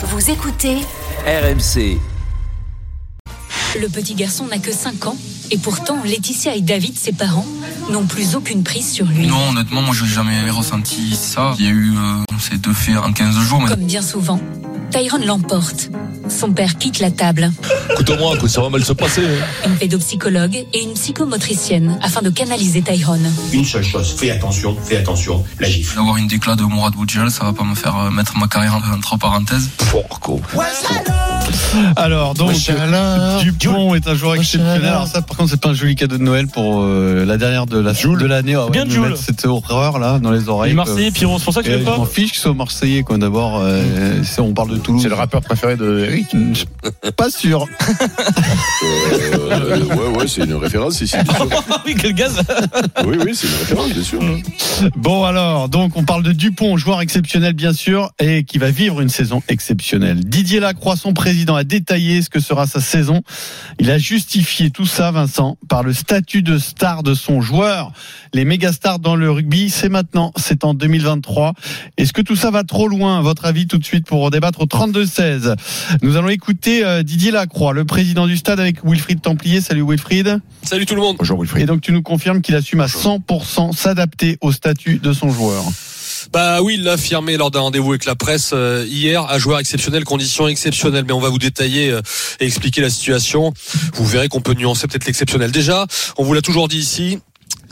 Vous écoutez RMC. Le petit garçon n'a que 5 ans et pourtant Laetitia et David, ses parents, n'ont plus aucune prise sur lui. Non, honnêtement, moi, je n'ai jamais ressenti ça. Il y a eu euh, ces deux faits en 15 jours. Mais... Comme bien souvent, Tyrone l'emporte. Son père quitte la table. Écoute-moi, que ça va mal se passer. Une pédopsychologue et une psychomotricienne afin de canaliser Tyrone. Une seule chose, fais attention, fais attention, la gifle. D'avoir une déclat de Mourad Boudjel, ça va pas me faire euh, mettre ma carrière entre parenthèses. Porco. Alors, donc. Dupont est un joueur exceptionnel. Alors, ça, par contre, c'est pas un joli cadeau de Noël pour euh, la dernière de la de l'année. Ah ouais, Bien de me Jules. mettre Cette horreur là dans les oreilles. Les Marseillais, Pierrot, c'est pour ça que Euh, je pas m'en fiche qu'ils soient Marseillais, quoi. D'abord, euh, c'est- on parle de Toulouse. C'est le rappeur préféré de Eric. Pas sûr. Euh, ouais, ouais, c'est une référence ici. sûr. Ah oui, quel gaz Oui, oui, c'est une référence, bien sûr. Bon alors, donc on parle de Dupont, joueur exceptionnel bien sûr, et qui va vivre une saison exceptionnelle. Didier Lacroix, son président, a détaillé ce que sera sa saison. Il a justifié tout ça, Vincent, par le statut de star de son joueur. Les méga stars dans le rugby, c'est maintenant, c'est en 2023. Est-ce que tout ça va trop loin, à votre avis, tout de suite pour débattre au 32-16 Nous allons écouter euh, Didier Lacroix, le président du stade, avec Wilfried Templier. Salut Wilfried. Salut tout le monde. Bonjour Wilfried. Et donc tu nous confirmes qu'il assume à 100% s'adapter au statut de son joueur. Bah oui, il l'a affirmé lors d'un rendez-vous avec la presse euh, hier, à joueur exceptionnel, conditions exceptionnelles. Mais on va vous détailler euh, et expliquer la situation. Vous verrez qu'on peut nuancer peut-être l'exceptionnel. Déjà, on vous l'a toujours dit ici.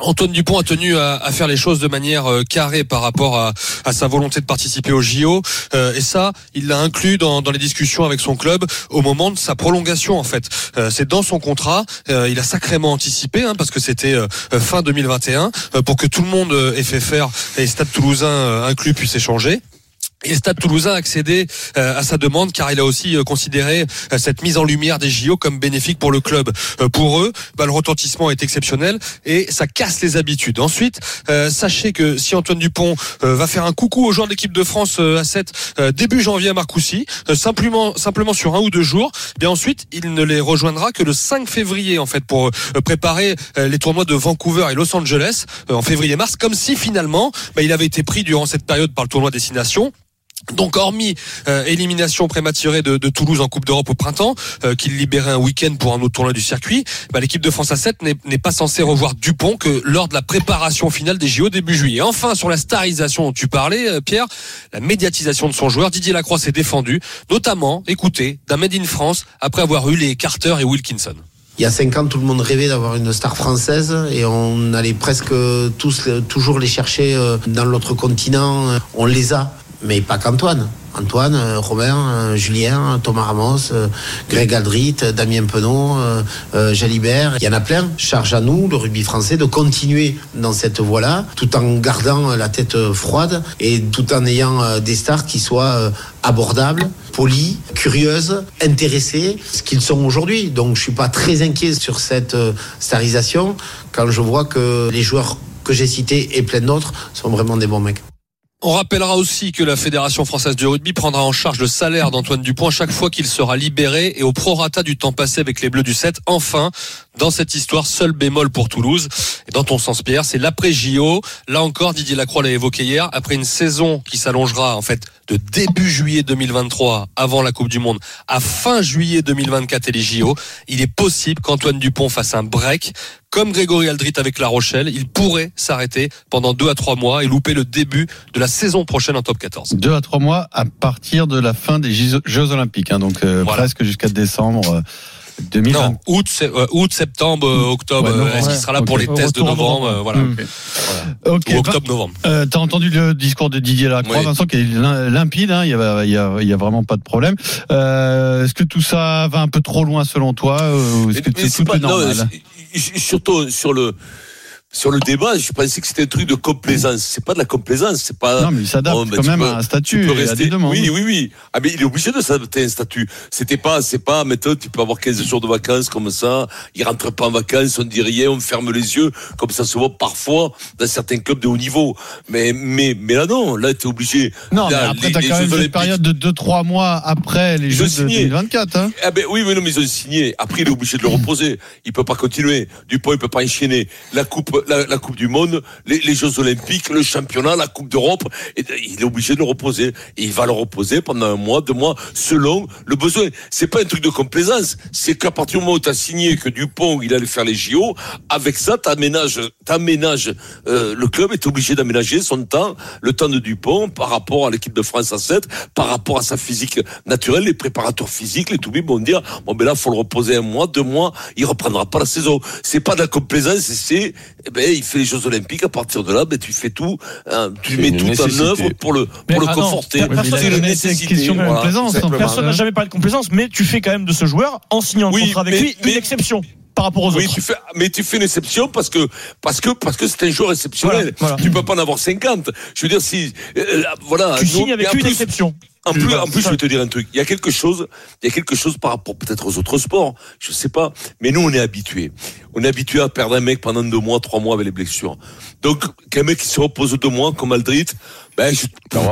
Antoine Dupont a tenu à, faire les choses de manière euh, carrée par rapport à, sa volonté de participer au JO Euh, et ça il l'a inclus dans, dans les discussions avec son club au moment de sa prolongation en fait. Euh, c'est dans son contrat. Il a sacrément anticipé hein, parce que c'était fin 2021 euh, pour que tout le monde euh, FFR et Stade Toulousain inclus puissent échanger et Stade Toulousain a accédé euh, à sa demande car il a aussi euh, considéré euh, cette mise en lumière des JO comme bénéfique pour le club. Pour eux, bah, le retentissement est exceptionnel et ça casse les habitudes. Ensuite, sachez que si Antoine Dupont va faire un coucou aux joueurs de l'équipe de France à 7 euh, début janvier à Marcoussis, simplement sur un ou deux jours, eh bien ensuite il ne les rejoindra que le 5 février en fait pour préparer les tournois de Vancouver et Los Angeles en février-mars, comme si finalement bah, il avait été pris durant cette période par le tournoi Destination. Donc hormis euh, élimination prématurée de, Toulouse en Coupe d'Europe au printemps, euh, qu'il libérait un week-end pour un autre tournoi du circuit, bah, l'équipe de France à 7 n'est pas censée revoir Dupont que lors de la préparation finale des JO début juillet. Enfin, sur la starisation dont tu parlais, euh, Pierre, la médiatisation de son joueur, Didier Lacroix s'est défendu, notamment, écoutez, d'un Made in France après avoir eu les Carter et Wilkinson. Il y a cinq ans, tout le monde rêvait d'avoir une star française et on allait presque tous toujours les chercher euh, dans l'autre continent. On les a, mais pas qu'Antoine. Antoine, euh, Robin, euh, Julien, Thomas Ramos, euh, Greg Aldrit, Damien euh, Jalibert. Il y en a plein. Charge à nous, le rugby français, de continuer dans cette voie-là, tout en gardant la tête froide et tout en ayant des stars qui soient abordables, polies, curieuses, intéressées, ce qu'ils sont aujourd'hui. Donc je suis pas très inquiet sur cette starisation quand je vois que les joueurs que j'ai cités et plein d'autres sont vraiment des bons mecs. On rappellera aussi que la Fédération française de rugby prendra en charge le salaire d'Antoine Dupont chaque fois qu'il sera libéré et au prorata du temps passé avec les Bleus du 7. Enfin, dans cette histoire, seul bémol pour Toulouse. Et dans ton sens, Pierre, c'est l'après JO. Là encore, Didier Lacroix l'a évoqué hier, après une saison qui s'allongera en fait de début juillet 2023 avant la Coupe du Monde à fin juillet 2024 et les JO, il est possible qu'Antoine Dupont fasse un break comme Grégory Aldrit avec La Rochelle, il pourrait s'arrêter pendant deux à trois mois et louper le début de la saison prochaine en top 14. Deux à trois mois à partir de la fin des Jeux Jeux Olympiques, hein, donc euh, Voilà. presque jusqu'à décembre euh, 2020. Non, août, euh, août, septembre, euh, octobre. Ouais, euh, Est-ce qu'il sera là pour les tests de novembre novembre. euh, Voilà. Ok, Ou octobre, novembre. Euh, T'as entendu le discours de Didier Lacroix, Oui. Vincent, qui est limpide, hein, il y a, il y, a, y a vraiment pas de problème. Euh, Est-ce que tout ça va un peu trop loin selon toi ou Est-ce que c'est tout pas- est non, normal surtout sur le sur le débat, je pensais que c'était un truc de complaisance. C'est pas de la complaisance, c'est pas. Non, mais il s'adapte Oh, ben, quand même peux- à un tu statut et à rester- des demandes. Oui, oui, oui. Ah, mais il est obligé de s'adapter à un statut. C'était pas, c'est pas, maintenant, tu peux avoir 15 jours de vacances comme ça. Il rentre pas en vacances, on dit rien, on ferme les yeux, comme ça se voit parfois dans certains clubs de haut niveau. Mais, mais, mais là, non. Là, t'es obligé. Non, mais Là, après, les- t'as quand même une période de 2-3 mois après les Jeux de signé. 2024. Hein. Ah ben oui, mais non, mais ils ont signé. Après, il est obligé de le reposer. Il peut pas continuer. Dupont, il peut pas enchaîner. La coupe, la, la Coupe du Monde, les, les Jeux Olympiques, le championnat, la Coupe d'Europe. Il est obligé de le reposer. Il va le reposer pendant un mois, deux mois, selon le besoin. C'est pas un truc de complaisance. C'est qu'à partir du moment où tu as signé que Dupont, il allait faire les JO, avec ça, t'aménages, t'aménages, euh, le club est obligé d'aménager son temps, le temps de Dupont par rapport à l'équipe de France à 7, par rapport à sa physique naturelle, les préparateurs physiques, les toubibs vont dire, bon, ben là, faut le reposer un mois, deux mois, il reprendra pas la saison. C'est pas de la complaisance, c'est, ben, il fait les Jeux Olympiques, à partir de là, ben, tu fais tout, hein, tu mets tout en œuvre pour le, Mais, pour le non, conforter. personne jamais été de complaisance. fait. Personne n'a jamais parlé de complaisance, mais tu fais quand même de ce joueur, en signant un contrat avec mais- lui, mais- une exception par rapport aux Oui, autres. tu fais, mais tu fais une exception parce que parce que parce que c'est un joueur exceptionnel. Voilà, voilà. Tu peux pas en avoir 50. Je veux dire si euh, là, voilà. Tu nous- signes avec une plus- exception. En plus, en plus, je vais te dire un truc. Il y a quelque chose, il y a quelque chose par rapport peut-être aux autres sports. Je sais pas. Mais nous, on est habitués. On est habitués à perdre un mec pendant deux mois, trois mois avec les blessures. Donc, qu'un mec qui se repose deux mois, comme Aldrit, ben, je-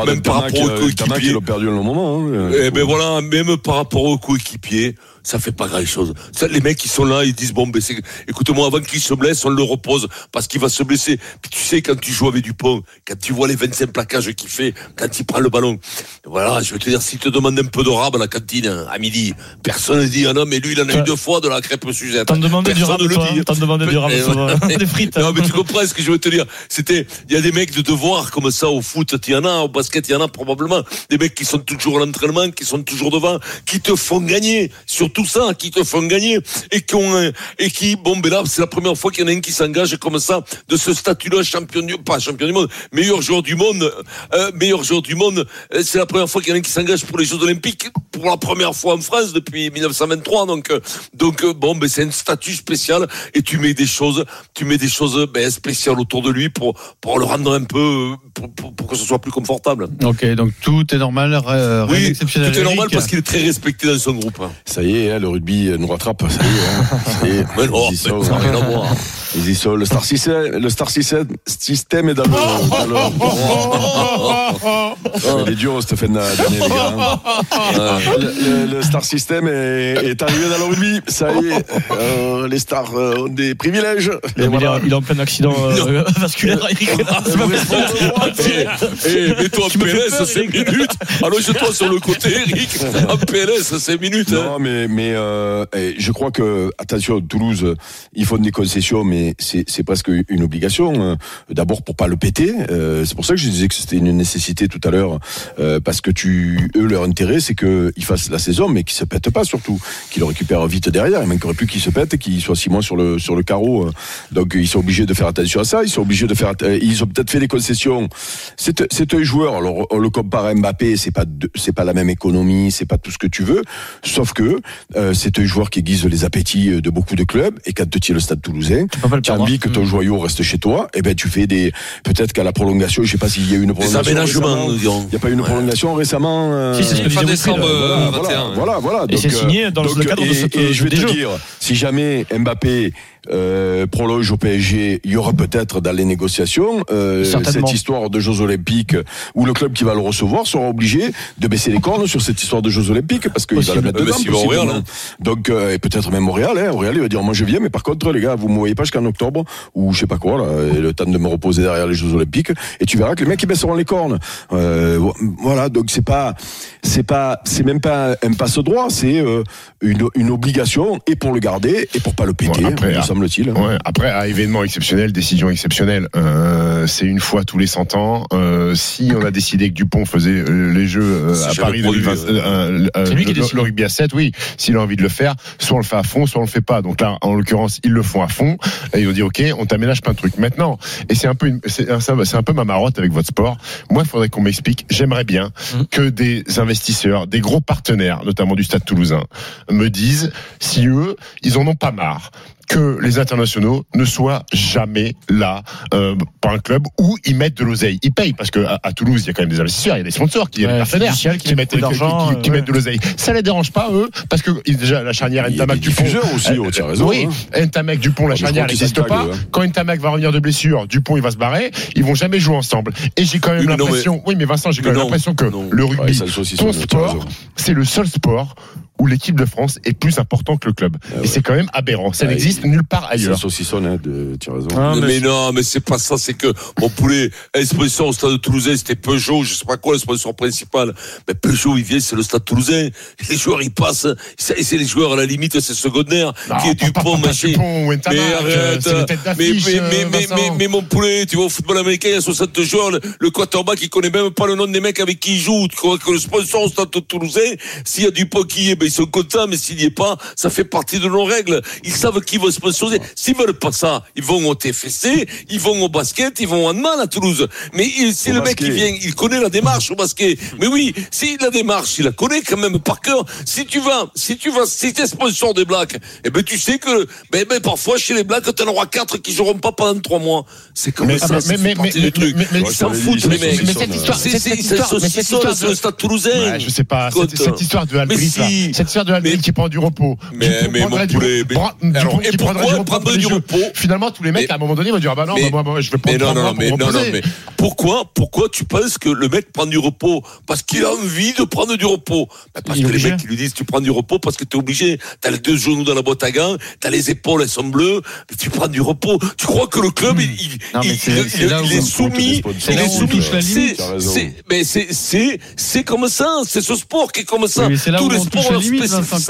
même par rapport aux coéquipiers. l'ont perdu un moment. hein. Eh ben voilà, même par rapport aux coéquipiers, ça fait pas grand chose. Ça, les mecs qui sont là, ils disent bon, ben c'est, écoute-moi, avant qu'il se blesse, on le repose parce qu'il va se blesser. Puis tu sais, quand tu joues avec Dupont, quand tu vois les 25 plaquages qu'il fait, quand il prend le ballon, voilà, je veux te dire, s'il te demande un peu de rab à la cantine hein, à midi, personne ne dit ah non, mais lui, il en a eu deux fois de la crêpe Suzette. T'en demandais du Personne rab, ne le toi, dit. hein. T'en demandais du rab euh, des frites. Non, mais tu comprends ce que je veux te dire. C'était, il y a des mecs de devoir comme ça au foot, il y en a, au basket, il y en a probablement. Des mecs qui sont toujours à l'entraînement, qui sont toujours devant, qui te font gagner. Surtout ça, qui te font gagner. Et qui ont, et qui, bon, ben là, c'est la première fois qu'il y en a un qui s'engage comme ça, de ce statut-là, champion du, pas champion du monde, meilleur joueur du monde, euh, meilleur joueur du monde. Euh, C'est la première fois qu'il y en a un qui s'engage pour les Jeux Olympiques, pour la première fois en France depuis 1923. Donc, euh, donc, euh, bon, ben, c'est un statut spécial et tu mets des choses, tu mets des choses, ben, spéciales autour de lui pour, pour le rendre un peu, pour, pour, pour que ce soit plus confortable. Ok, donc tout est normal, euh, rien Oui, tout d'exceptionnel. est normal parce qu'il est très respecté dans son groupe. Ça y est, hein, le rugby nous rattrape. Ça y est. hein. Ça y est. Mais non, mais ça rien à voir. Ils y sont. Le Star System, le Star System, système est dans le. dans le- Il est dur, Stéphane Daniel, les gars. hein. Le, le- le Star System est, est arrivé dans le rugby. Ça y est. Euh, les stars euh, ont des privilèges. Et Il, voilà. est, il est en plein accident euh, vasculaire, Eric. Possible. Eh, mets-toi en PLS peur, 5 Eric. minutes. Allonge-toi sur le côté, Eric. En PLS 5 minutes. hein. Non, mais, mais euh, eh, je crois que, attention, Toulouse, ils font des concessions, mais c'est c'est presque une obligation. euh, D'abord pour pas le péter. euh, c'est pour ça que je disais que c'était une nécessité tout à l'heure, euh, parce que tu, eux, leur intérêt, c'est qu'ils fassent la saison, mais qu'ils se pètent pas surtout, qu'ils le récupèrent vite derrière. Il manquerait plus qu'ils se pètent et qu'ils soient six mois sur le sur le carreau. Donc ils sont obligés de faire attention à ça. Ils sont obligés de faire. Ils ont peut-être fait des concessions. C'est un joueur. Alors on le compare à Mbappé, c'est pas c'est pas la même économie, c'est pas tout ce que tu veux. Sauf que euh, c'est un joueur qui aiguise les appétits de beaucoup de clubs. Et quand tu es le Stade Toulousain, pas le tu as perdre, envie que ton joyau reste chez toi. Et ben tu fais des peut-être qu'à la prolongation, je sais pas s'il y a eu une Des prolongation. aménagements. Il n'y a pas eu une Ouais. prolongation récemment. euh, Si, c'est ce que Fin décembre euh, voilà, 21. voilà, voilà, voilà. Et c'est Donc, signé dans le cadre de cette- et je vais te dire, si jamais Mbappé euh, prolonge au PSG, il y aura peut-être dans les négociations euh, cette histoire de Jeux Olympiques où le club qui va le recevoir sera obligé de baisser les cornes sur cette histoire de Jeux Olympiques parce qu'il va Possible. la mettre Euh, dedans. Real, possiblement. Donc euh, et peut-être même au Real, hein, au Real il va dire moi je viens, mais par contre les gars vous me voyez pas jusqu'en octobre ou je sais pas quoi là, et le temps de me reposer derrière les Jeux Olympiques et tu verras que les mecs ils baisseront les cornes. Euh, voilà donc c'est pas c'est pas c'est même pas un passe droit, c'est euh, une, une obligation et pour le garder et pour pas le péter, après, semble-t-il. Ouais, après, à événement exceptionnel, décision exceptionnelle, euh, c'est une fois tous les 100 ans. Euh, si on a décidé que Dupont faisait euh, les Jeux euh, à Paris produit, 2020, euh, euh, C'est lui qui le, décide. le rugby à 7, oui, s'il a envie de le faire, soit on le fait à fond, soit on le fait pas. Donc là, en l'occurrence, ils le font à fond. Et ils ont dit, OK, on t'aménage plein de trucs. Maintenant, et c'est un peu, une- c'est un, peu ma marotte avec votre sport. Moi, il faudrait qu'on m'explique. J'aimerais bien Mhm. que des investisseurs, des gros partenaires, notamment du Stade Toulousain, me disent si eux, ils en ont pas marre que les internationaux ne soient jamais là euh, par un club où ils mettent de l'oseille. Ils payent parce que à, Toulouse, il y a quand même des investisseurs, il y a des sponsors, qui, y a des partenaires qui, mettent, qui mettent de l'oseille. Ça les dérange pas eux parce que déjà la charnière Ntamak Dupont aussi, oh, raison, Oui, hein. Ntamak Dupont, la charnière n'existe pas. Hein. Quand Ntamak va revenir de blessure, Dupont il va se barrer, ils vont jamais jouer ensemble. Et j'ai quand même l'impression, oui mais Vincent, j'ai quand même l'impression que le rugby, ton sport, c'est le seul sport où l'équipe de France est plus important que le club. Et c'est quand même aberrant. Ça n'existe nulle part ailleurs. C'est saucissonnade, hein, tu as raison. Ah, mais, non, mais c'est pas ça, c'est que mon poulet, sponsor au stade de Toulousain, c'était Peugeot, je sais pas quoi, le sponsor principal. Mais Peugeot, il vient, c'est le stade Toulousain. Les joueurs, ils passent, c'est les joueurs, à la limite, c'est secondaire, non, qui est pas, Dupont, machin. Mais arrête, mais, mais, mais, mais, mon poulet, tu vois, au football américain, il y a 60 joueurs, le, le quarterback, il connaît même pas le nom des mecs avec qui il joue. Tu crois que le sponsor au stade de Toulousain, s'il y a Dupont qui y est, ben ils sont contents, mais s'il n'y est pas, ça fait partie de nos règles. Ils savent qui va sponsoriser. S'ils veulent pas ça, ils vont au TFC, ils vont au basket, ils vont en mal à Toulouse. Mais si le mec qui vient, il connaît la démarche au basket. Mais oui, si la démarche, il la connaît quand même par cœur. Si tu vas, si tu vas, si t'es sponsor des Blacks, eh ben tu sais que, ben, ben parfois chez les Blacks, t'en auras quatre qui joueront pas pendant trois mois. C'est comme mais, ça. Ah, mais, mais, mais, mais, truc. mais, ils s'en foutent les mecs. Mais cette histoire, cette histoire, le stade toulousain. Je sais pas. Cette histoire de Albrit, cette histoire de Albrit qui prend du repos. Mais mais mon poulet qui prend du repos. Finalement, tous les mecs, à un moment donné, vont dire Ah ben bah non, je vais prendre du repos. mais pourquoi, pourquoi tu penses que le mec prend du repos Parce qu'il a envie de prendre du repos? Bah, parce que les mecs, ils lui disent Tu prends du repos parce que tu es obligé. Tu as les deux genoux dans la boîte à gants, tu as les épaules, elles sont bleues, tu prends du repos. Tu crois que le club, il est soumis. Il est soumis. Mais c'est comme ça, c'est ce sport qui est comme ça. Tous les sports spécifiques.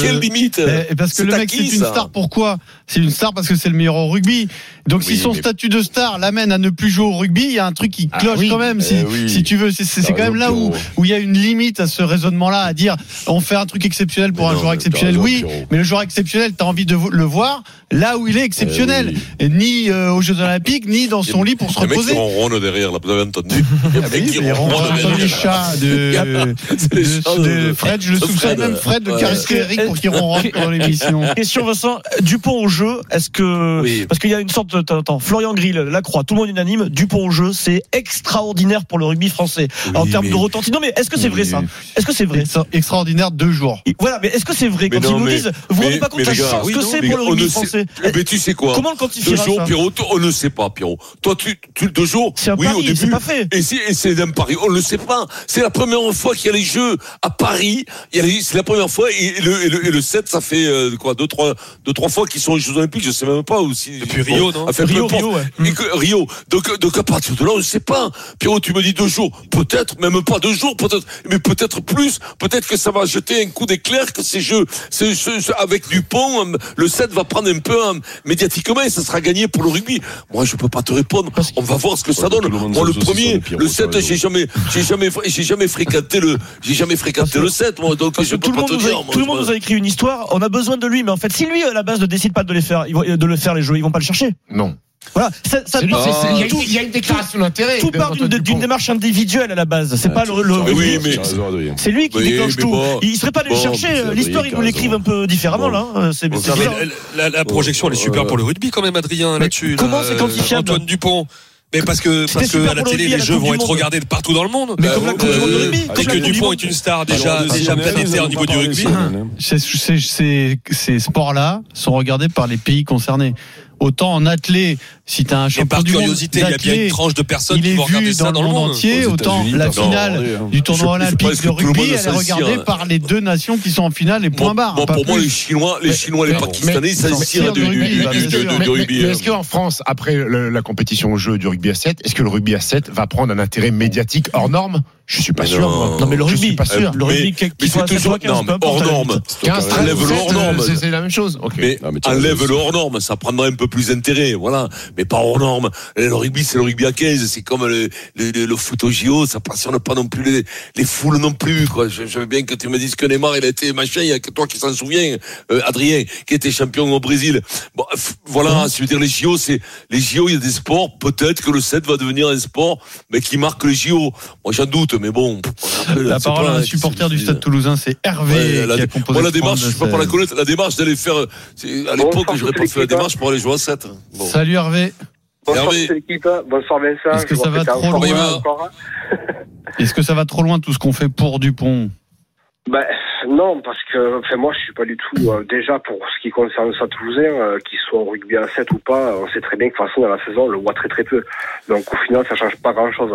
Quelle limite? Parce que le mec, c'est une star. Pourquoi c'est une star parce que c'est le meilleur au rugby. Donc si son statut de star l'amène à ne plus jouer au rugby, il y a un truc qui cloche quand même. Si, tu veux, c'est quand même là où où il y a une limite à ce raisonnement-là, à dire on fait un truc exceptionnel pour un joueur exceptionnel. Oui, mais le joueur exceptionnel, t'as envie de le voir là où il est exceptionnel, ni euh, aux Jeux Olympiques, ni dans son lit pour se reposer. Ils derrière, là, vous avez entendu. Ah Chat de, de, Fred, je le soupçonne même Fred de Carisqueric pour qu'il ronronne pour l'émission. Question Vincent, Dupont au jeu, est-ce que parce qu'il y a une sorte de attends, Florian Grill, Lacroix, tout le monde unanime, Dupont au jeu, c'est extraordinaire pour le rugby français en termes de retentis. Non mais est-ce que c'est vrai ça Est-ce que c'est vrai ça Extraordinaire deux jours. Voilà, mais est-ce que c'est vrai quand ils nous disent vous vous rendez pas compte de la chance que c'est pour le rugby français eh, Mais tu sais quoi Comment le quantifier Deux jours, Pierrot, on ne sait pas, Pierrot. Toi, tu, tu deux jours. C'est oui, au début. Pas fait. Et c'est un pari. On ne le sait pas. C'est la première fois qu'il y a les Jeux à Paris. C'est la première fois et le, 7, ça fait euh, quoi deux trois fois fois qu'ils sont aux Jeux Olympiques, je ne sais même pas aussi. Depuis Rio, non enfin, Rio, Rio, ouais. que, Rio. Donc, à partir de là, on ne sait pas. Pierrot, tu me dis deux jours, peut-être, même pas deux jours, peut-être, mais peut-être plus. Peut-être que ça va jeter un coup d'éclair que ces Jeux, ces, ce, ce, avec Dupont, euh, le 7 va prendre un peu euh, médiatiquement et ça sera gagné pour le rugby. Moi, je ne peux pas te répondre. On va voir ce que ça donne. Moi, le premier, le 7, j'ai jamais, j'ai jamais, j'ai jamais fréquenté le, j'ai jamais fréquenté le 7. Moi, donc je peux pas te dire. Tout le monde nous a écrit une histoire. On a besoin de lui, mais en fait, si lui à la base de décide pas de les faire, de le faire les jeux, ils vont pas le chercher. Non. Voilà, ça, ça il, y a, une déclaration d'intérêt. Tout part d'une démarche individuelle à la base. C'est pas le. oui, c'est lui qui déclenche tout. il serait pas allé le chercher. L'histoire, ils nous l'écrivent un peu différemment là. Hein. la, projection, elle est super pour le rugby quand même, Adrien, là-dessus. Comment c'est euh, quantifiable Antoine Dupont. Mais parce que, à la télé, les jeux vont être regardés de partout dans le monde. Mais comme la euh, Coupe du euh, rugby. Dès que Dupont est une star déjà, déjà planétaire au niveau du rugby. Ces sports-là sont regardés par les pays concernés. Autant en athlée, si tu as un champion curiosité, il y a bien une tranche de personnes qui vont regarder ça dans, le monde entier. Autant la finale du hein. tournoi olympique de rugby, elle est hein. regardée par les deux nations qui sont en finale et point barre. Bon, pour moi, les Chinois, les Chinois, les Pakistanais, ils s'inspirent du rugby. Hein. Est-ce qu'en France, après la compétition au jeu du rugby à 7, est-ce que le rugby à 7 va prendre un intérêt médiatique hors norme? Je suis pas sûr. Non, mais le rugby, pas sûr. Euh, le rugby, mais, mais c'est toujours hors norme. 15, 15, hors. C'est la même chose. Okay. Mais, hors norme, ça prendrait un peu plus d'intérêt, voilà. Mais pas hors norme. Le rugby, c'est le rugby à 15, c'est comme le, le, le, foot au JO, ça passionne pas non plus les, les foules non plus, quoi. Je, je, veux bien que tu me dises que Neymar, il a été machin, il y a que toi qui s'en souviens, euh, Adrien, qui était champion au Brésil. Bon, voilà, hein je veux dire, les JO, c'est, les JO, il y a des sports, peut-être que le 7 va devenir un sport, mais qui marque les JO. Moi, j'en doute, mais bon. La parole à un supporter du stade euh, toulousain, c'est Hervé. Ouais, la, qui a composé moi, la démarche, je sais pas pour la connaître, la démarche d'aller faire, euh, à l'époque, bon, j'aurais pas fait la démarche pour aller jouer Hein. Salut Hervé. Bonsoir Hervé. l'équipe. Hein. Bonsoir Vincent. Est-ce que ça va trop loin hein. Est-ce que ça va trop loin tout ce qu'on fait pour Dupont ben, non, parce que moi je suis pas du tout. Euh, déjà pour ce qui concerne ça Toulousain, euh, qu'ils soient au rugby à 7 ou pas, on sait très bien que de toute façon dans la saison on le voit très très peu. Donc au final ça change pas grand chose.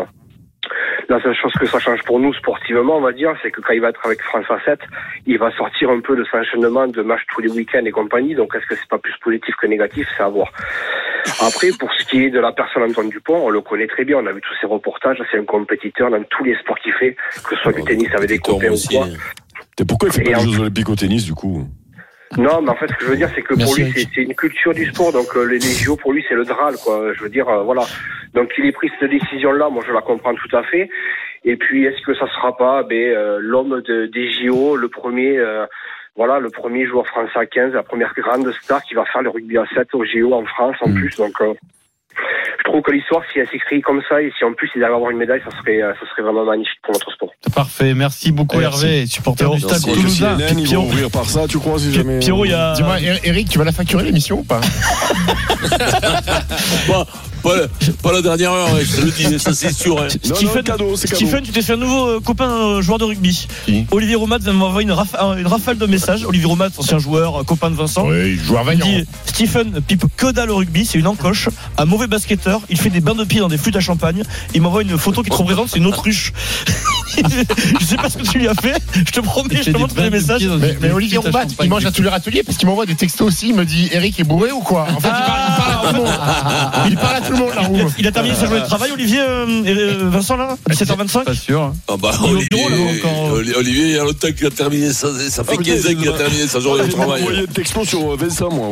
La seule chose que ça change pour nous sportivement, on va dire, c'est que quand il va être avec France 7, il va sortir un peu de son enchaînement de matchs tous les week-ends et compagnie. Donc est-ce que c'est pas plus positif que négatif? C'est à voir. Après, pour ce qui est de la personne Antoine Dupont, on le connaît très bien. On a vu tous ses reportages. C'est un compétiteur dans tous les sports qu'il fait, que ce soit du tennis avec des copains ou quoi. Et pourquoi il fait Et pas les Jeux Olympiques au tennis du coup? Non, mais en fait, ce que je veux dire, c'est que Merci, pour lui, c'est une culture du sport. Donc, euh, les, les JO, pour lui, c'est le Graal, quoi. Je veux dire, euh, voilà. Donc, il ait pris cette décision-là. Moi, je la comprends tout à fait. Et puis, est-ce que ça sera pas ben, euh, l'homme de, des JO, le premier, euh, voilà, le premier joueur français à 15, la première grande star qui va faire le rugby à 7 au JO en France, en plus. Donc, euh, trouve que l'histoire, si elle s'écrit comme ça, et si en plus il arrive à avoir une médaille, ça serait, euh, ça serait vraiment magnifique pour notre sport. Parfait, merci beaucoup Merci. Hervé, supporter du stade toulousain. Ils vont ouvrir par ça, tu crois si jamais Pierrot, il y a. Dis-moi, Eric, tu vas la facturer l'émission ou pas? Pas, pas, la dernière heure, je te le dis, ça c'est sûr. hein. Non, non, Stephen, cadeau. Tu t'es fait un nouveau euh, copain euh, joueur de rugby. Olivier Romat vient m'envoyer une, rafa- une rafale de messages. Olivier Romat, ancien joueur, euh, copain de Vincent. Oui, joueur Il vaillant. dit Stephen pipe que dalle au rugby, c'est une encoche, un mauvais basketteur, il fait des bains de pied dans des flûtes à champagne. Il m'envoie une photo qui te représente, c'est une autruche. je sais pas ce que tu lui as fait, je te promets, je te montre les messages. Mais, mais Olivier Roubat, il mange à tous les râteliers parce qu'il m'envoie des textos aussi. Il me dit Eric est bourré ou quoi? En fait, il, parle, il parle à tout le monde. Il parle à tout le monde, la roue. Il a terminé sa journée de travail, Olivier euh, et, euh, Vincent, là 17h25 Pas sûr. Ah bah, Olivier, il y a longtemps qu'il a terminé ça, ça fait Ah, mais 15 ans qu'il a terminé sa journée de J'ai travail. envoyé un texto sur euh, Vincent, moi.